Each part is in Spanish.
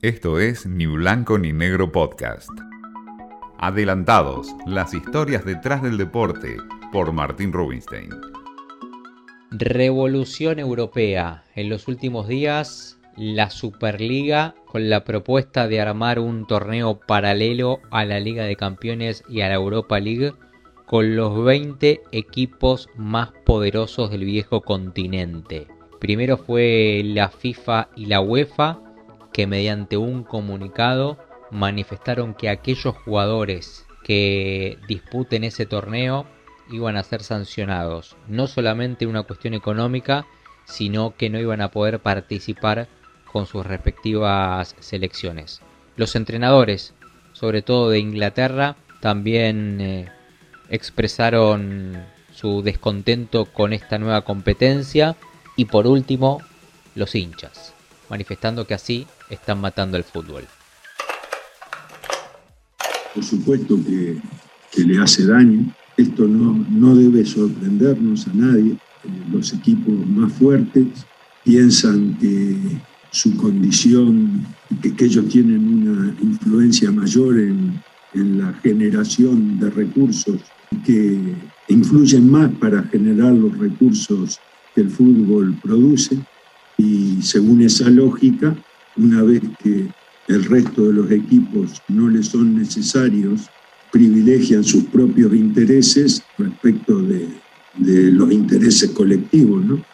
Esto es Ni Blanco ni Negro Podcast. Adelantados, las historias detrás del deporte, por Martín Rubinstein. Revolución Europea. En los últimos días, la Superliga, con la propuesta de armar un torneo paralelo a la Liga de Campeones y a la Europa League, con los 20 equipos más poderosos del viejo continente. Primero fue la FIFA y la UEFA, que mediante un comunicado manifestaron que aquellos jugadores que disputen ese torneo iban a ser sancionados. No solamente una cuestión económica, sino que no iban a poder participar con sus respectivas selecciones. Los entrenadores, sobre todo de Inglaterra, también eh, expresaron su descontento con esta nueva competencia. Y por último, los hinchas, manifestando que así están matando el fútbol. Por supuesto que, le hace daño. Esto no, no debe sorprendernos a nadie. Eh, los equipos más fuertes piensan que su condición, que, que ellos tienen una influencia mayor en, en la generación de recursos, que influyen más para generar los recursos que el fútbol produce. Y según esa lógica, una vez que el resto de los equipos no les son necesarios, privilegian sus propios intereses respecto de, los intereses colectivos. ¿no?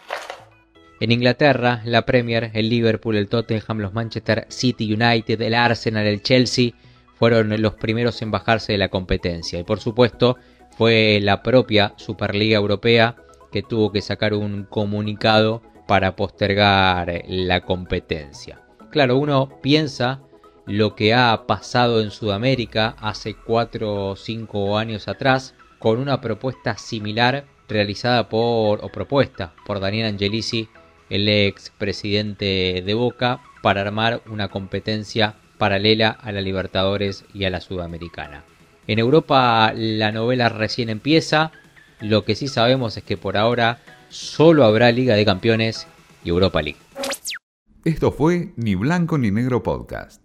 En Inglaterra, la Premier, el Liverpool, el Tottenham, los Manchester City United, el Arsenal, el Chelsea fueron los primeros en bajarse de la competencia. Y por supuesto, fue la propia Superliga Europea que tuvo que sacar un comunicado para postergar la competencia. Claro, uno piensa lo que ha pasado en Sudamérica hace 4 o 5 años atrás con una propuesta similar realizada por o propuesta por Daniel Angelici, el ex presidente de Boca, para armar una competencia paralela a la Libertadores y a la Sudamericana. En Europa la novela recién empieza, lo que sí sabemos es que por ahora solo habrá Liga de Campeones y Europa League. Esto fue Ni Blanco ni Negro Podcast.